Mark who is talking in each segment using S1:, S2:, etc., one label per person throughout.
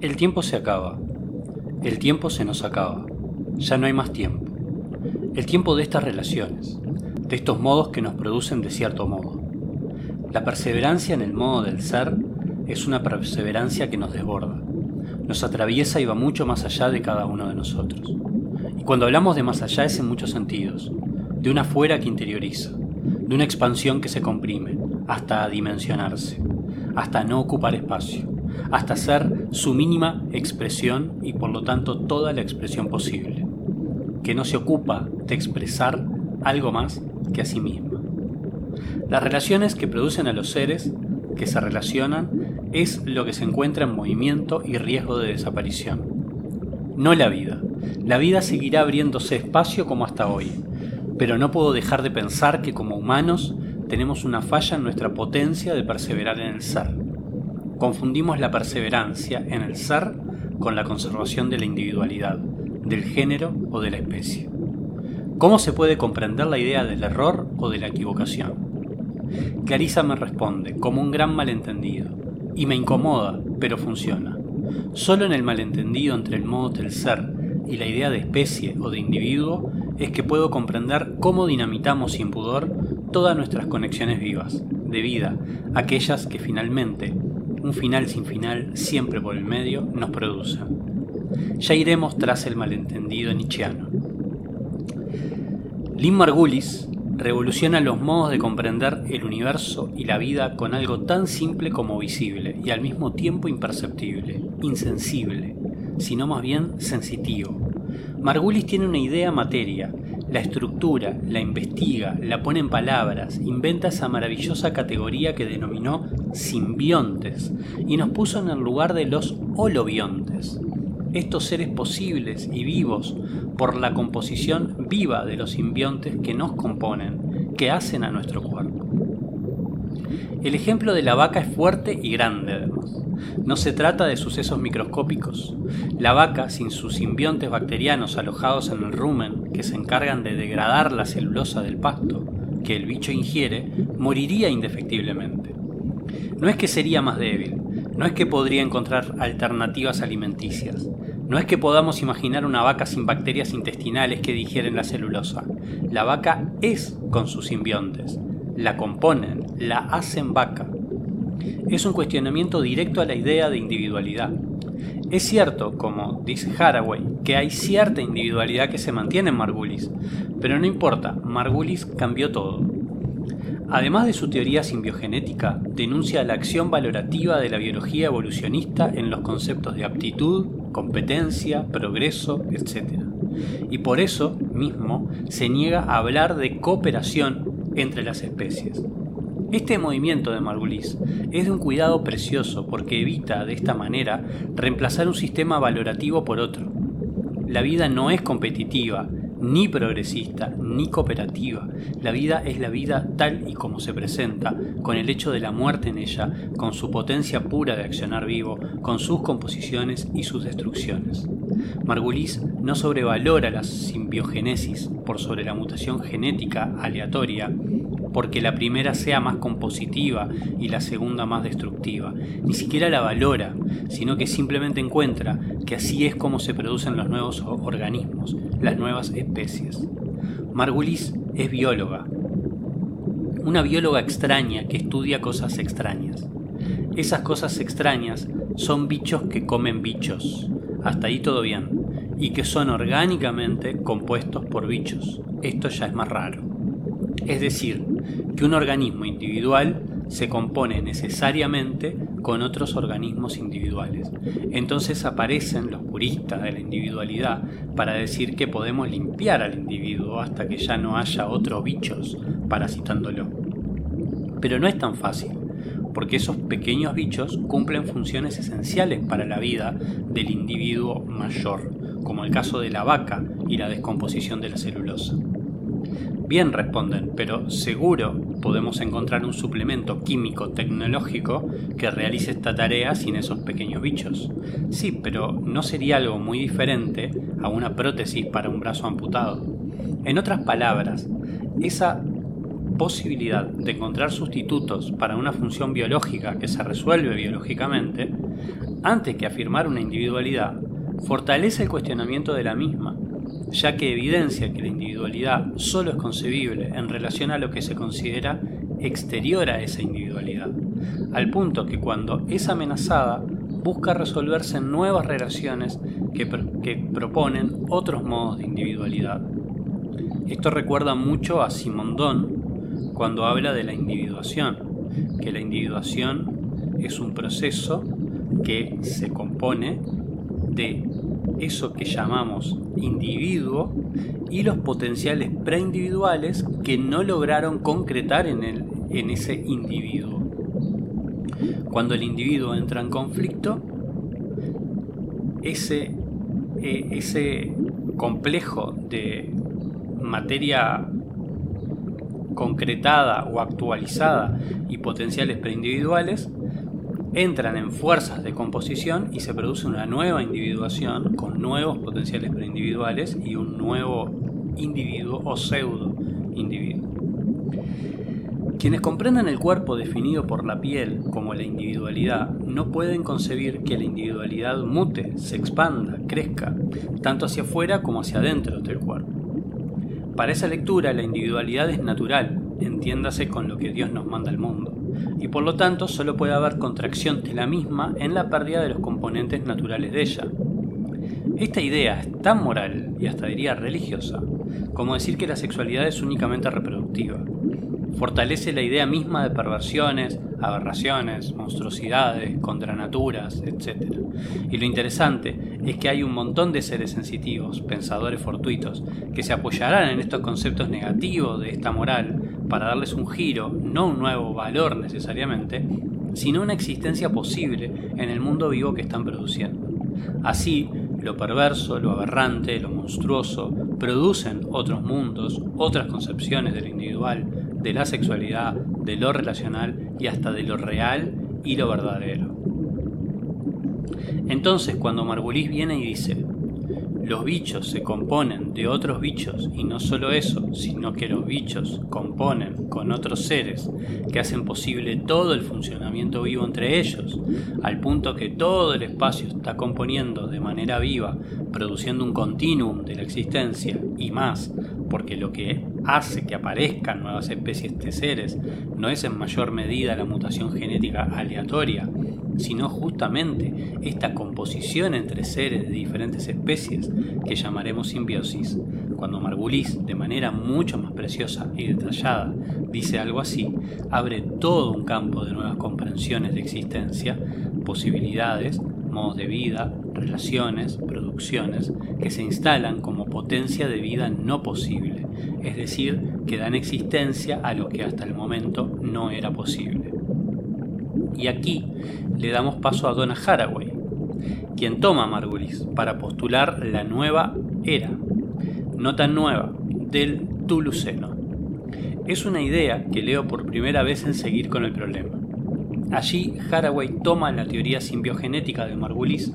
S1: El tiempo se acaba. El tiempo se nos acaba. Ya no hay más tiempo. El tiempo de estas relaciones, de estos modos que nos producen de cierto modo. La perseverancia en el modo del ser es una perseverancia que nos desborda, nos atraviesa y va mucho más allá de cada uno de nosotros. Y cuando hablamos de más allá es en muchos sentidos, de una fuera que interioriza, de una expansión que se comprime, hasta dimensionarse, hasta no ocupar espacio, hasta ser su mínima expresión y por lo tanto toda la expresión posible, que no se ocupa de expresar algo más que a sí misma. Las relaciones que producen a los seres que se relacionan es lo que se encuentra en movimiento y riesgo de desaparición. No la vida. La vida seguirá abriéndose espacio como hasta hoy, pero no puedo dejar de pensar que como humanos tenemos una falla en nuestra potencia de perseverar en el ser. Confundimos la perseverancia en el ser con la conservación de la individualidad, del género o de la especie. ¿Cómo se puede comprender la idea del error o de la equivocación? Clarisa me responde, como un gran malentendido, y me incomoda, pero funciona. Solo en el malentendido entre el modo del ser y la idea de especie o de individuo es que puedo comprender cómo dinamitamos sin pudor todas nuestras conexiones vivas, de vida, aquellas que finalmente, un final sin final, siempre por el medio, nos producen. Ya iremos tras el malentendido nietzscheano. Lynn Margulis revoluciona los modos de comprender el universo y la vida con algo tan simple como visible y al mismo tiempo imperceptible, insensible, sino más bien sensitivo. Margulis tiene una idea materia, la estructura, la investiga, la pone en palabras, inventa esa maravillosa categoría que denominó simbiontes y nos puso en el lugar de los holobiontes, estos seres posibles y vivos por la composición viva de los simbiontes que nos componen, que hacen a nuestro cuerpo. El ejemplo de la vaca es fuerte y grande además. No se trata de sucesos microscópicos. La vaca, sin sus simbiontes bacterianos alojados en el rumen que se encargan de degradar la celulosa del pasto que el bicho ingiere, moriría indefectiblemente. No es que sería más débil, no es que podría encontrar alternativas alimenticias, no es que podamos imaginar una vaca sin bacterias intestinales que digieren la celulosa. La vaca es con sus simbiontes. La componen, la hacen vaca. Es un cuestionamiento directo a la idea de individualidad. Es cierto, como dice Haraway, que hay cierta individualidad que se mantiene en Margulis, pero no importa, Margulis cambió todo. Además de su teoría simbiogenética, denuncia la acción valorativa de la biología evolucionista en los conceptos de aptitud, competencia, progreso, etc. Y por eso mismo se niega a hablar de cooperación entre las especies. Este movimiento de Margulis es de un cuidado precioso porque evita de esta manera reemplazar un sistema valorativo por otro. La vida no es competitiva, ni progresista, ni cooperativa. La vida es la vida tal y como se presenta, con el hecho de la muerte en ella, con su potencia pura de accionar vivo, con sus composiciones y sus destrucciones. Margulis no sobrevalora la simbiogénesis por sobre la mutación genética aleatoria, porque la primera sea más compositiva y la segunda más destructiva. Ni siquiera la valora, sino que simplemente encuentra que así es como se producen los nuevos organismos, las nuevas especies. Margulis es bióloga, una bióloga extraña que estudia cosas extrañas. Esas cosas extrañas son bichos que comen bichos, hasta ahí todo bien, y que son orgánicamente compuestos por bichos. Esto ya es más raro. Es decir, que un organismo individual se compone necesariamente con otros organismos individuales. Entonces aparecen los puristas de la individualidad para decir que podemos limpiar al individuo hasta que ya no haya otros bichos parasitándolo. Pero no es tan fácil, porque esos pequeños bichos cumplen funciones esenciales para la vida del individuo mayor, como el caso de la vaca y la descomposición de la celulosa. Bien responden, pero seguro podemos encontrar un suplemento químico tecnológico que realice esta tarea sin esos pequeños bichos. Sí, pero no sería algo muy diferente a una prótesis para un brazo amputado. En otras palabras, esa posibilidad de encontrar sustitutos para una función biológica que se resuelve biológicamente, antes que afirmar una individualidad, fortalece el cuestionamiento de la misma, ya que evidencia que la individualidad solo es concebible en relación a lo que se considera exterior a esa individualidad, al punto que cuando es amenazada busca resolverse en nuevas relaciones que, que proponen otros modos de individualidad. Esto recuerda mucho a Simondón cuando habla de la individuación, que la individuación es un proceso que se compone de eso que llamamos individuo y los potenciales preindividuales que no lograron concretar en, el, en ese individuo. Cuando el individuo entra en conflicto, ese, eh, ese complejo de materia concretada o actualizada y potenciales preindividuales entran en fuerzas de composición y se produce una nueva individuación con nuevos potenciales preindividuales y un nuevo individuo o pseudo individuo. Quienes comprenden el cuerpo definido por la piel como la individualidad no pueden concebir que la individualidad mute, se expanda, crezca, tanto hacia afuera como hacia adentro del cuerpo. Para esa lectura la individualidad es natural, entiéndase con lo que Dios nos manda al mundo y por lo tanto solo puede haber contracción de la misma en la pérdida de los componentes naturales de ella. Esta idea es tan moral y hasta diría religiosa como decir que la sexualidad es únicamente reproductiva. Fortalece la idea misma de perversiones, aberraciones, monstruosidades, contranaturas, etc. Y lo interesante es que hay un montón de seres sensitivos, pensadores fortuitos, que se apoyarán en estos conceptos negativos de esta moral para darles un giro, no un nuevo valor necesariamente, sino una existencia posible en el mundo vivo que están produciendo. Así, lo perverso, lo aberrante, lo monstruoso, producen otros mundos, otras concepciones de lo individual, de la sexualidad, de lo relacional y hasta de lo real y lo verdadero. Entonces, cuando Margulis viene y dice, los bichos se componen de otros bichos y no solo eso, sino que los bichos componen con otros seres que hacen posible todo el funcionamiento vivo entre ellos, al punto que todo el espacio está componiendo de manera viva, produciendo un continuum de la existencia y más, porque lo que hace que aparezcan nuevas especies de seres no es en mayor medida la mutación genética aleatoria, sino justamente esta composición entre seres de diferentes especies que llamaremos simbiosis. Cuando Margulis, de manera mucho más preciosa y detallada, dice algo así, abre todo un campo de nuevas comprensiones de existencia, posibilidades, modos de vida, relaciones, producciones, que se instalan como potencia de vida no posible, es decir, que dan existencia a lo que hasta el momento no era posible. Y aquí le damos paso a Donna Haraway, quien toma a Margulis para postular la nueva era, no tan nueva, del Tuluceno. Es una idea que leo por primera vez en seguir con el problema. Allí Haraway toma la teoría simbiogenética de Margulis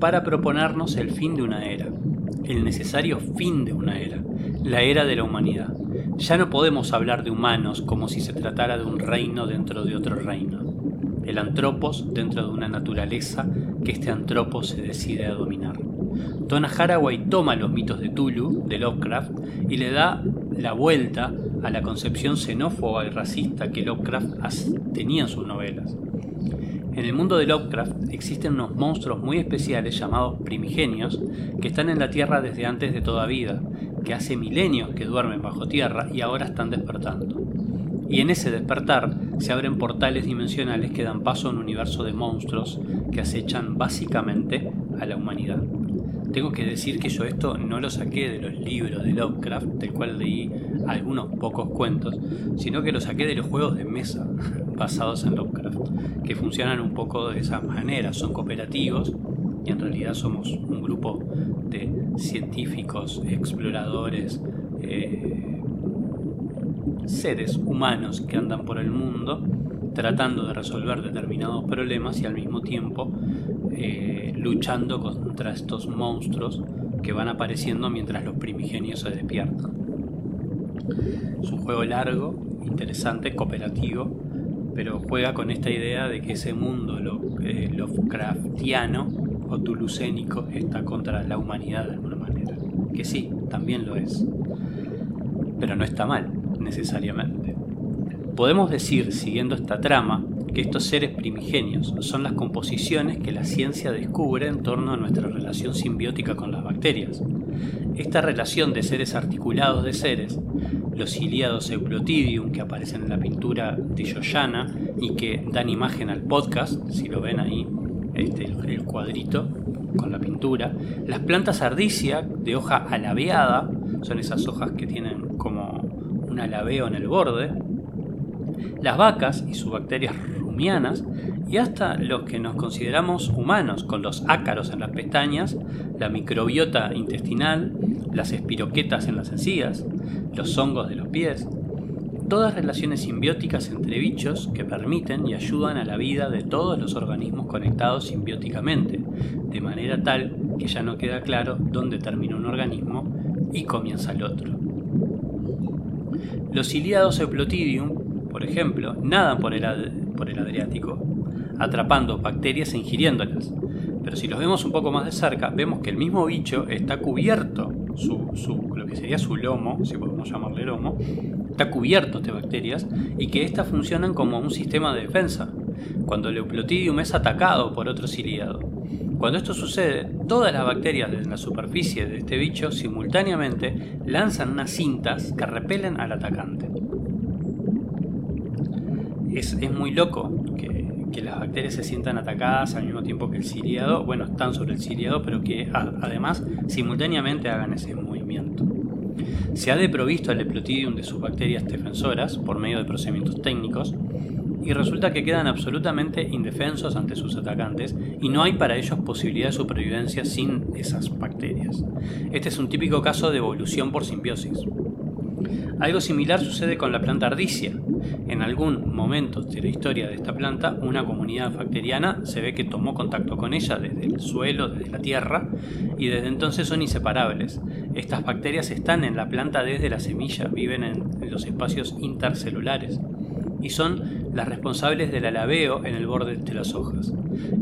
S1: para proponernos el fin de una era, el necesario fin de una era, la era de la humanidad. Ya no podemos hablar de humanos como si se tratara de un reino dentro de otro reino el antropos dentro de una naturaleza que este antropos se decide a dominar. Donna Haraway toma los mitos de Tulu, de Lovecraft, y le da la vuelta a la concepción xenófoba y racista que Lovecraft tenía en sus novelas. En el mundo de Lovecraft existen unos monstruos muy especiales llamados primigenios que están en la Tierra desde antes de toda vida, que hace milenios que duermen bajo tierra y ahora están despertando y en ese despertar se abren portales dimensionales que dan paso a un universo de monstruos que acechan básicamente a la humanidad. Tengo que decir que yo esto no lo saqué de los libros de Lovecraft, del cual leí algunos pocos cuentos, sino que lo saqué de los juegos de mesa basados en Lovecraft, que funcionan un poco de esa manera, son cooperativos y en realidad somos un grupo de científicos, exploradores, eh, seres humanos que andan por el mundo tratando de resolver determinados problemas y al mismo tiempo eh, luchando contra estos monstruos que van apareciendo mientras los primigenios se despiertan. Es un juego largo, interesante, cooperativo, pero juega con esta idea de que ese mundo lo, eh, Lovecraftiano o tulucénico está contra la humanidad de alguna manera. Que sí, también lo es. Pero no está mal, necesariamente. Podemos decir, siguiendo esta trama, que estos seres primigenios son las composiciones que la ciencia descubre en torno a nuestra relación simbiótica con las bacterias. Esta relación de seres articulados de seres, los ciliados Euplotidium que aparecen en la pintura de Yoyana y que dan imagen al podcast, si lo ven ahí, este, el cuadrito con la pintura, las plantas ardicia de hoja alabeada, son esas hojas que tienen como un alabeo en el borde, las vacas y sus bacterias y hasta los que nos consideramos humanos, con los ácaros en las pestañas, la microbiota intestinal, las espiroquetas en las encías, los hongos de los pies, todas relaciones simbióticas entre bichos que permiten y ayudan a la vida de todos los organismos conectados simbióticamente, de manera tal que ya no queda claro dónde termina un organismo y comienza el otro. Los ciliados Euplotidium, por ejemplo, nadan por el, Adriático, atrapando bacterias e ingiriéndolas. Pero si los vemos un poco más de cerca, vemos que el mismo bicho está cubierto, su, lo que sería su lomo, si podemos llamarle lomo, está cubierto de bacterias y que éstas funcionan como un sistema de defensa, cuando el Euplotidium es atacado por otro ciliado. Cuando esto sucede, todas las bacterias desde la superficie de este bicho simultáneamente lanzan unas cintas que repelen al atacante es, muy loco que, las bacterias se sientan atacadas al mismo tiempo que el ciliado, bueno, están sobre el ciliado, pero que además simultáneamente hagan ese movimiento. Se ha deprovisto al Leplotidium de sus bacterias defensoras por medio de procedimientos técnicos y resulta que quedan absolutamente indefensos ante sus atacantes y no hay para ellos posibilidad de supervivencia sin esas bacterias. Este es un típico caso de evolución por simbiosis. Algo similar sucede con la planta ardicia. En algún momento de la historia de esta planta, una comunidad bacteriana se ve que tomó contacto con ella desde el suelo, desde la tierra, y desde entonces son inseparables. Estas bacterias están en la planta desde la semilla, viven en los espacios intercelulares y son las responsables del alabeo en el borde de las hojas.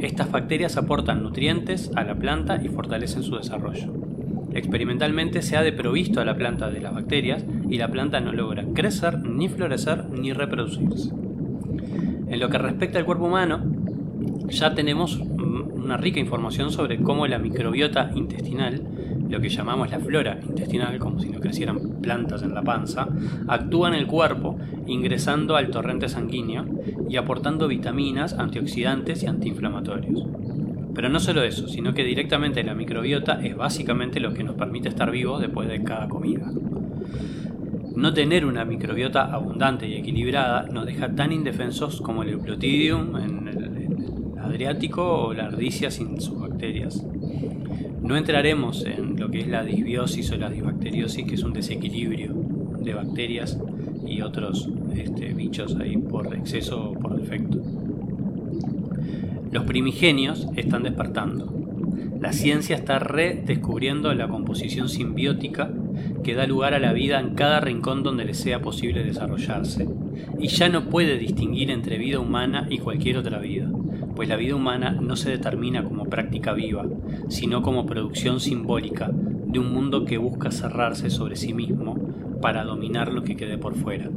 S1: Estas bacterias aportan nutrientes a la planta y fortalecen su desarrollo. Experimentalmente se ha deprovisto a la planta de las bacterias y la planta no logra crecer, ni florecer, ni reproducirse. En lo que respecta al cuerpo humano, ya tenemos una rica información sobre cómo la microbiota intestinal, lo que llamamos la flora intestinal, como si no crecieran plantas en la panza, actúa en el cuerpo, ingresando al torrente sanguíneo y aportando vitaminas, antioxidantes y antiinflamatorios. Pero no solo eso, sino que directamente la microbiota es básicamente lo que nos permite estar vivos después de cada comida. No tener una microbiota abundante y equilibrada nos deja tan indefensos como el Euplotidium en Adriático o la ardicia sin sus bacterias. No entraremos en lo que es la disbiosis o la disbacteriosis, que es un desequilibrio de bacterias y otros este, bichos ahí por exceso o por defecto. Los primigenios están despertando. La ciencia está redescubriendo la composición simbiótica que da lugar a la vida en cada rincón donde le sea posible desarrollarse, y ya no puede distinguir entre vida humana y cualquier otra vida, pues la vida humana no se determina como práctica viva, sino como producción simbólica de un mundo que busca cerrarse sobre sí mismo para dominar lo que quede por fuera.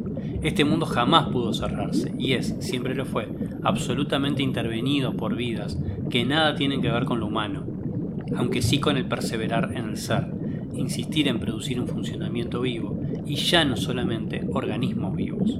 S1: Este mundo jamás pudo cerrarse y es, siempre lo fue, absolutamente intervenido por vidas que nada tienen que ver con lo humano, aunque sí con el perseverar en el ser, insistir en producir un funcionamiento vivo y ya no solamente organismos vivos.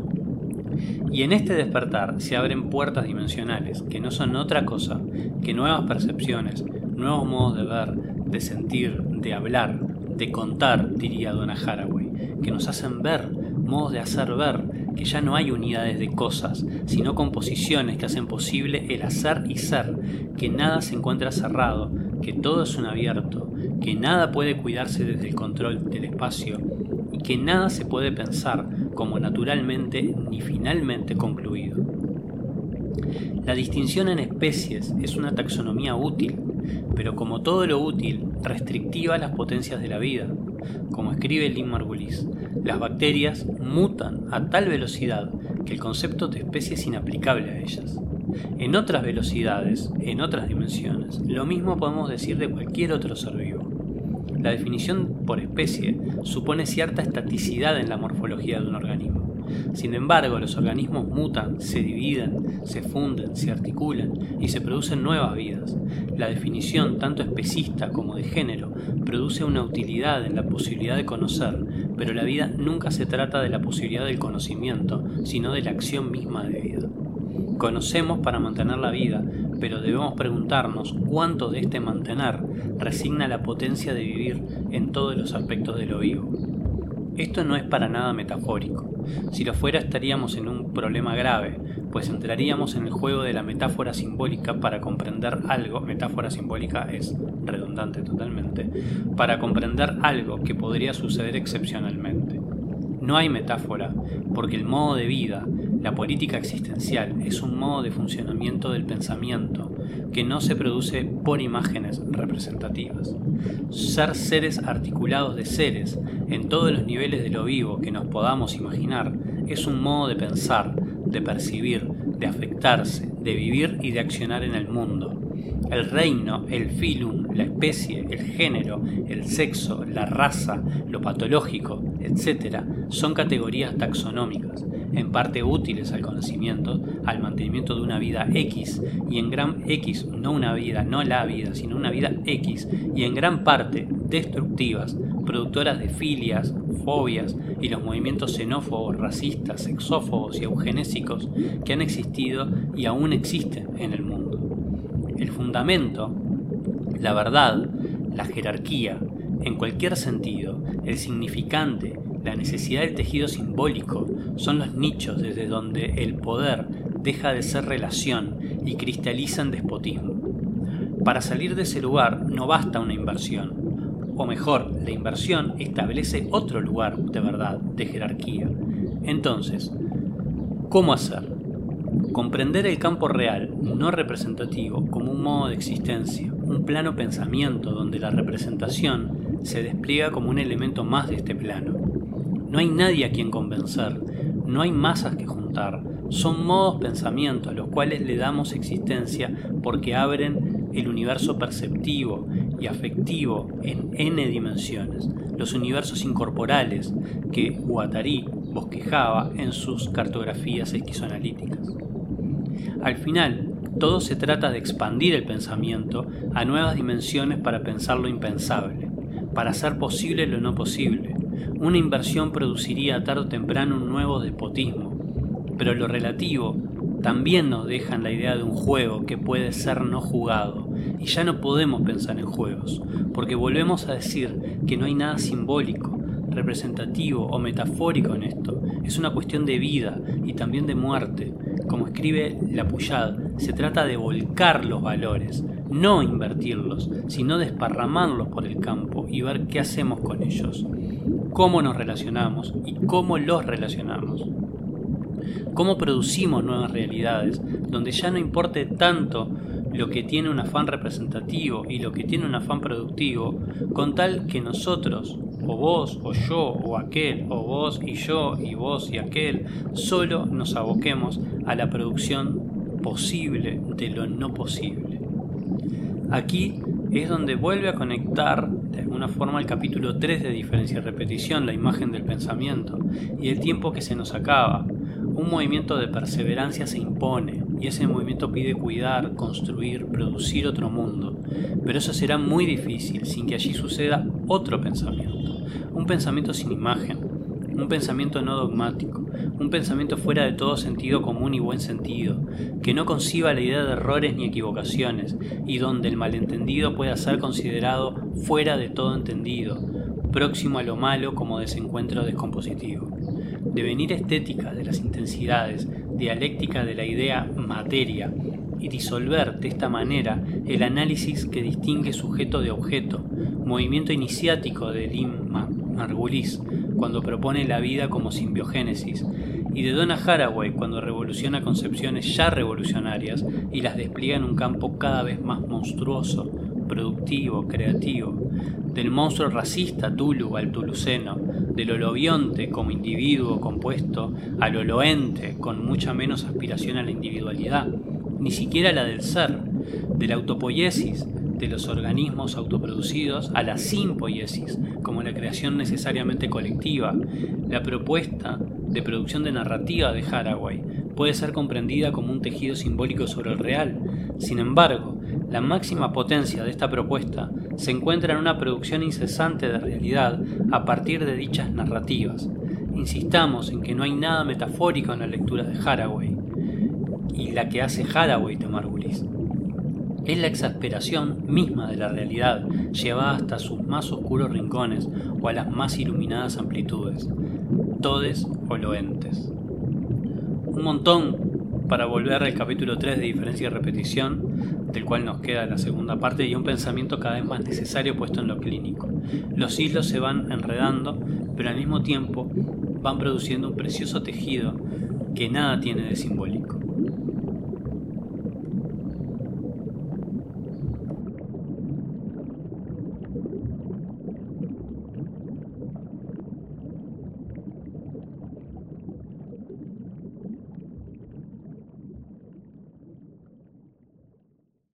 S1: Y en este despertar se abren puertas dimensionales que no son otra cosa que nuevas percepciones, nuevos modos de ver, de sentir, de hablar, de contar, diría Donna Haraway, que nos hacen ver, modos de hacer ver, que ya no hay unidades de cosas, sino composiciones que hacen posible el hacer y ser, que nada se encuentra cerrado, que todo es un abierto, que nada puede cuidarse desde el control del espacio y que nada se puede pensar como naturalmente ni finalmente concluido. La distinción en especies es una taxonomía útil, pero como todo lo útil, restrictiva a las potencias de la vida. Como escribe Lynn Margulis, Las bacterias mutan a tal velocidad que el concepto de especie es inaplicable a ellas. En otras velocidades, en otras dimensiones, lo mismo podemos decir de cualquier otro ser vivo. La definición por especie supone cierta estaticidad en la morfología de un organismo. Sin embargo, los organismos mutan, se dividen, se funden, se articulan y se producen nuevas vidas. La definición, tanto especista como de género, produce una utilidad en la posibilidad de conocer, pero la vida nunca se trata de la posibilidad del conocimiento, sino de la acción misma de vida. Conocemos para mantener la vida, pero debemos preguntarnos cuánto de este mantener resigna la potencia de vivir en todos los aspectos de lo vivo. Esto no es para nada metafórico. Si lo fuera estaríamos en un problema grave, pues entraríamos en el juego de la metáfora simbólica para comprender algo, metáfora simbólica es redundante totalmente, para comprender algo que podría suceder excepcionalmente. No hay metáfora, porque el modo de vida, la política existencial, es un modo de funcionamiento del pensamiento que no se produce por imágenes representativas. Ser seres articulados de seres en todos los niveles de lo vivo que nos podamos imaginar es un modo de pensar, de percibir, de afectarse, de vivir y de accionar en el mundo. El reino, el filum, la especie, el género, el sexo, la raza, lo patológico, etc., son categorías taxonómicas, en parte útiles al conocimiento, al mantenimiento de una vida X, y en gran X, no una vida, no la vida, sino una vida X, y en gran parte destructivas, productoras de filias, fobias y los movimientos xenófobos, racistas, sexófobos y eugenésicos que han existido y aún existen en el mundo. El fundamento, la verdad, la jerarquía, en cualquier sentido, el significante, la necesidad del tejido simbólico son los nichos desde donde el poder deja de ser relación y cristaliza en despotismo. Para salir de ese lugar no basta una inversión, o mejor, la inversión establece otro lugar de verdad, de jerarquía. Entonces, ¿cómo hacer? Comprender el campo real, no representativo, como un modo de existencia, un plano pensamiento donde la representación se despliega como un elemento más de este plano. No hay nadie a quien convencer, no hay masas que juntar, son modos pensamiento a los cuales le damos existencia porque abren el universo perceptivo y afectivo en n dimensiones, los universos incorporales que Guattari bosquejaba en sus cartografías esquizoanalíticas. Al final, todo se trata de expandir el pensamiento a nuevas dimensiones para pensar lo impensable, para hacer posible lo no posible. Una inversión produciría tarde o temprano un nuevo despotismo, pero lo relativo también nos deja en la idea de un juego que puede ser no jugado, y ya no podemos pensar en juegos, porque volvemos a decir que no hay nada simbólico, representativo o metafórico en esto, es una cuestión de vida y también de muerte, como escribe La Puyad, se trata de volcar los valores, no invertirlos, sino desparramarlos por el campo y ver qué hacemos con ellos, cómo nos relacionamos y cómo los relacionamos. Cómo producimos nuevas realidades, donde ya no importe tanto lo que tiene un afán representativo y lo que tiene un afán productivo, con tal que nosotros, o vos, o yo, o aquel, o vos y yo, y vos y aquel, solo nos aboquemos a la producción posible de lo no posible. Aquí es donde vuelve a conectar de alguna forma el capítulo 3 de diferencia y repetición, la imagen del pensamiento, y el tiempo que se nos acaba. Un movimiento de perseverancia se impone, y ese movimiento pide cuidar, construir, producir otro mundo, pero eso será muy difícil sin que allí suceda otro pensamiento, un pensamiento sin imagen, un pensamiento no dogmático, un pensamiento fuera de todo sentido común y buen sentido, que no conciba la idea de errores ni equivocaciones, y donde el malentendido pueda ser considerado fuera de todo entendido, próximo a lo malo como desencuentro descompositivo. Devenir estética de las intensidades, dialéctica de la idea materia, y disolver de esta manera el análisis que distingue sujeto de objeto, movimiento iniciático de Lim Margulis cuando propone la vida como simbiogénesis, y de Donna Haraway cuando revoluciona concepciones ya revolucionarias y las despliega en un campo cada vez más monstruoso, productivo, creativo, del monstruo racista Tulu al tuluceno, del holobionte como individuo compuesto al holoente con mucha menos aspiración a la individualidad, ni siquiera la del ser, de la autopoiesis, de los organismos autoproducidos a la simpoiesis, como la creación necesariamente colectiva. La propuesta de producción de narrativa de Haraway puede ser comprendida como un tejido simbólico sobre el real. Sin embargo, la máxima potencia de esta propuesta se encuentra en una producción incesante de realidad a partir de dichas narrativas. Insistamos en que no hay nada metafórico en la lectura de Haraway y la que hace Haraway de Margulis es la exasperación misma de la realidad, llevada hasta sus más oscuros rincones o a las más iluminadas amplitudes, todes o loentes. Un montón para volver al capítulo 3 de diferencia y repetición, del cual nos queda la segunda parte, y un pensamiento cada vez más necesario puesto en lo clínico. Los hilos se van enredando, pero al mismo tiempo van produciendo un precioso tejido que nada tiene de simbólico.